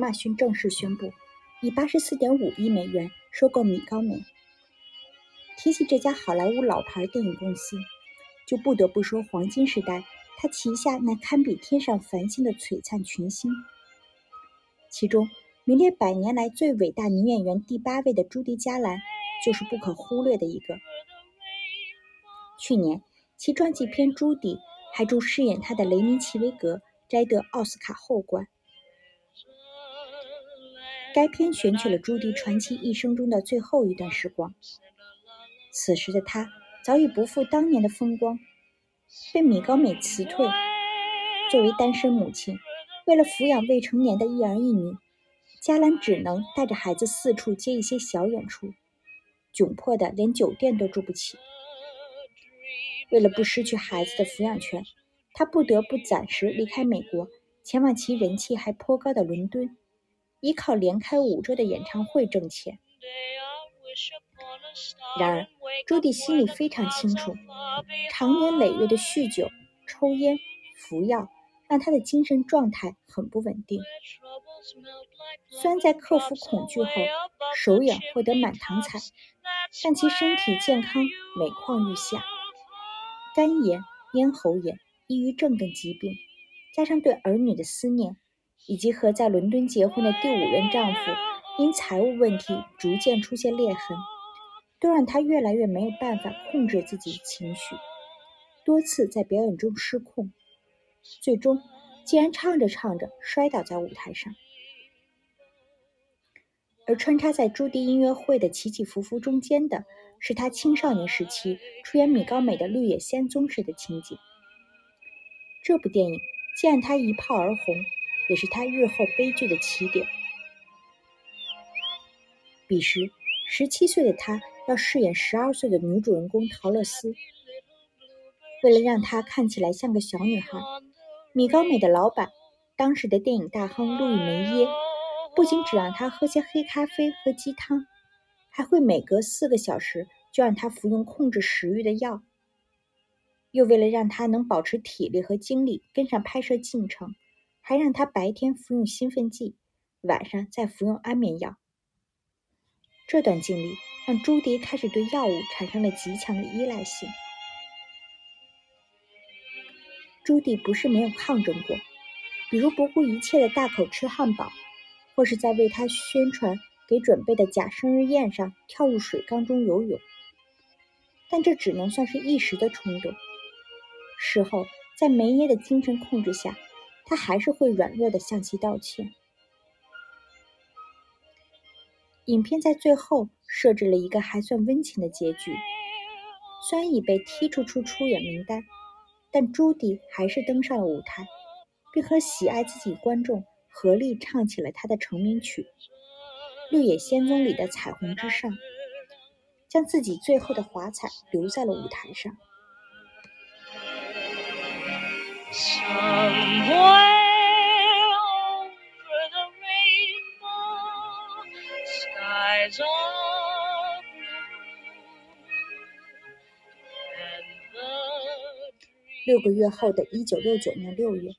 马逊正式宣布以八十四点五亿美元收购米高梅。提起这家好莱坞老牌电影公司，就不得不说黄金时代，它旗下那堪比天上繁星的璀璨群星。其中名列百年来最伟大女演员第八位的朱迪·加兰，就是不可忽略的一个。去年，其传记片《朱迪》还助饰演她的雷尼·齐维格摘得奥斯卡后冠。该片选取了朱迪传奇一生中的最后一段时光。此时的她早已不复当年的风光，被米高梅辞退。作为单身母亲。为了抚养未成年的一儿一女，加兰只能带着孩子四处接一些小演出，窘迫的连酒店都住不起。为了不失去孩子的抚养权，他不得不暂时离开美国，前往其人气还颇高的伦敦，依靠连开五周的演唱会挣钱。然而，朱迪心里非常清楚，长年累月的酗酒、抽烟、服药。让他的精神状态很不稳定。虽然在克服恐惧后首演获得满堂彩，但其身体健康每况愈下，肝炎、咽喉炎、抑郁症等疾病，加上对儿女的思念，以及和在伦敦结婚的第五任丈夫因财务问题逐渐出现裂痕，都让她越来越没有办法控制自己的情绪，多次在表演中失控。最终，竟然唱着唱着摔倒在舞台上。而穿插在朱迪音乐会的起起伏伏中间的，是她青少年时期出演米高梅的《绿野仙踪》时的情景。这部电影既然她一炮而红，也是他日后悲剧的起点。彼时，十七岁的他要饰演十二岁的女主人公陶乐斯，为了让她看起来像个小女孩。米高梅的老板，当时的电影大亨路易梅耶，不仅只让他喝些黑咖啡和鸡汤，还会每隔四个小时就让他服用控制食欲的药。又为了让他能保持体力和精力跟上拍摄进程，还让他白天服用兴奋剂，晚上再服用安眠药。这段经历让朱迪开始对药物产生了极强的依赖性。朱迪不是没有抗争过，比如不顾一切的大口吃汉堡，或是在为他宣传给准备的假生日宴上跳入水缸中游泳。但这只能算是一时的冲动。事后，在梅耶的精神控制下，他还是会软弱的向其道歉。影片在最后设置了一个还算温情的结局，虽然已被踢出出出演名单。但朱迪还是登上了舞台，并和喜爱自己观众合力唱起了他的成名曲《绿野仙踪》里的《彩虹之上》，将自己最后的华彩留在了舞台上。六个月后的一九六九年六月，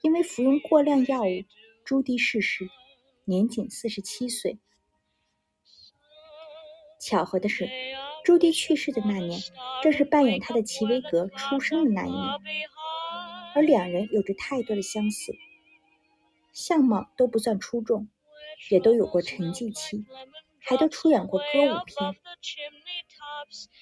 因为服用过量药物，朱迪逝世，年仅四十七岁。巧合的是，朱迪去世的那年，正是扮演他的齐维格出生的那一年，而两人有着太多的相似，相貌都不算出众，也都有过沉寂期，还都出演过歌舞片。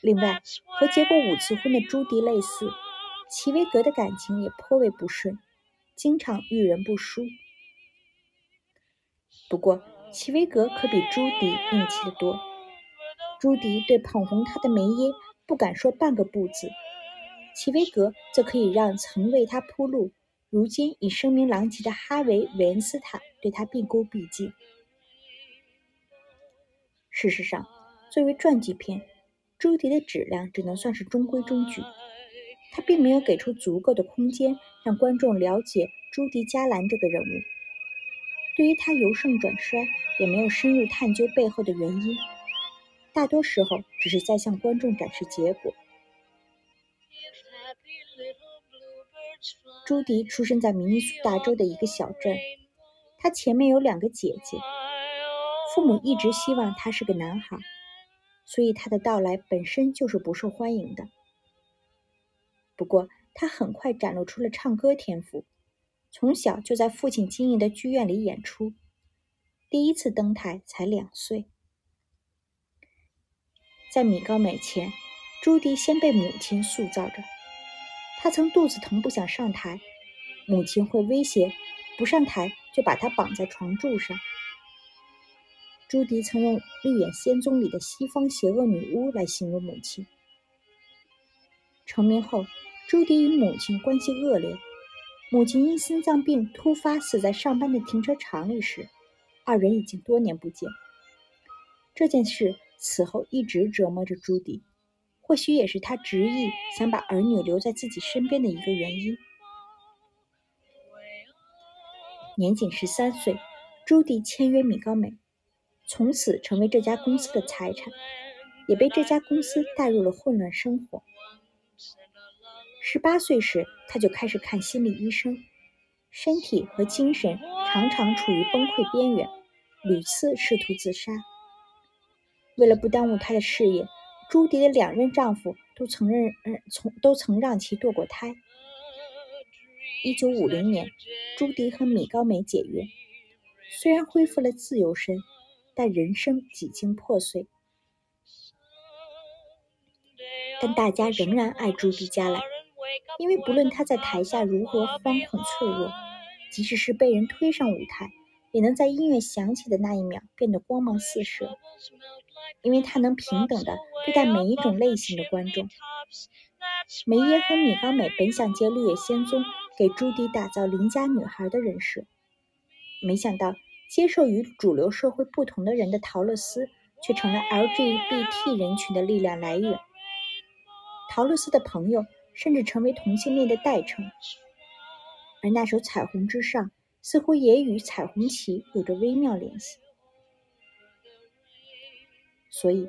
另外，和结过五次婚的朱迪类似。齐威格的感情也颇为不顺，经常遇人不淑。不过，齐威格可比朱迪硬气得多。朱迪对捧红他的梅耶不敢说半个不字，齐威格则可以让曾为他铺路、如今已声名狼藉的哈维·韦恩斯坦对他毕恭毕敬。事实上，作为传记片，朱迪的质量只能算是中规中矩。他并没有给出足够的空间让观众了解朱迪·加兰这个人物，对于他由盛转衰，也没有深入探究背后的原因，大多时候只是在向观众展示结果。朱迪出生在明尼苏达州的一个小镇，他前面有两个姐姐，父母一直希望他是个男孩，所以他的到来本身就是不受欢迎的。不过，他很快展露出了唱歌天赋，从小就在父亲经营的剧院里演出，第一次登台才两岁。在米高美前，朱迪先被母亲塑造着。他曾肚子疼不想上台，母亲会威胁不上台就把他绑在床柱上。朱迪曾用《绿野仙踪》里的西方邪恶女巫来形容母亲。成名后，朱迪与母亲关系恶劣。母亲因心脏病突发死在上班的停车场里时，二人已经多年不见。这件事。此后一直折磨着朱迪，或许也是他执意想把儿女留在自己身边的一个原因。年仅十三岁，朱迪签约米高美，从此成为这家公司的财产，也被这家公司带入了混乱生活。十八岁时，他就开始看心理医生，身体和精神常常处于崩溃边缘，屡次试图自杀。为了不耽误他的事业，朱迪的两任丈夫都曾认，从都曾让其堕过胎。一九五零年，朱迪和米高梅解约，虽然恢复了自由身，但人生几经破碎。但大家仍然爱朱迪加兰，因为不论她在台下如何惶恐脆弱，即使是被人推上舞台，也能在音乐响起的那一秒变得光芒四射。因为他能平等的对待每一种类型的观众。梅耶和米高美本想借《绿野仙踪》给朱迪打造邻家女孩的人设，没想到接受与主流社会不同的人的陶乐斯，却成了 LGBT 人群的力量来源。陶乐斯的朋友甚至成为同性恋的代称，而那首《彩虹之上》似乎也与彩虹旗有着微妙联系。所以，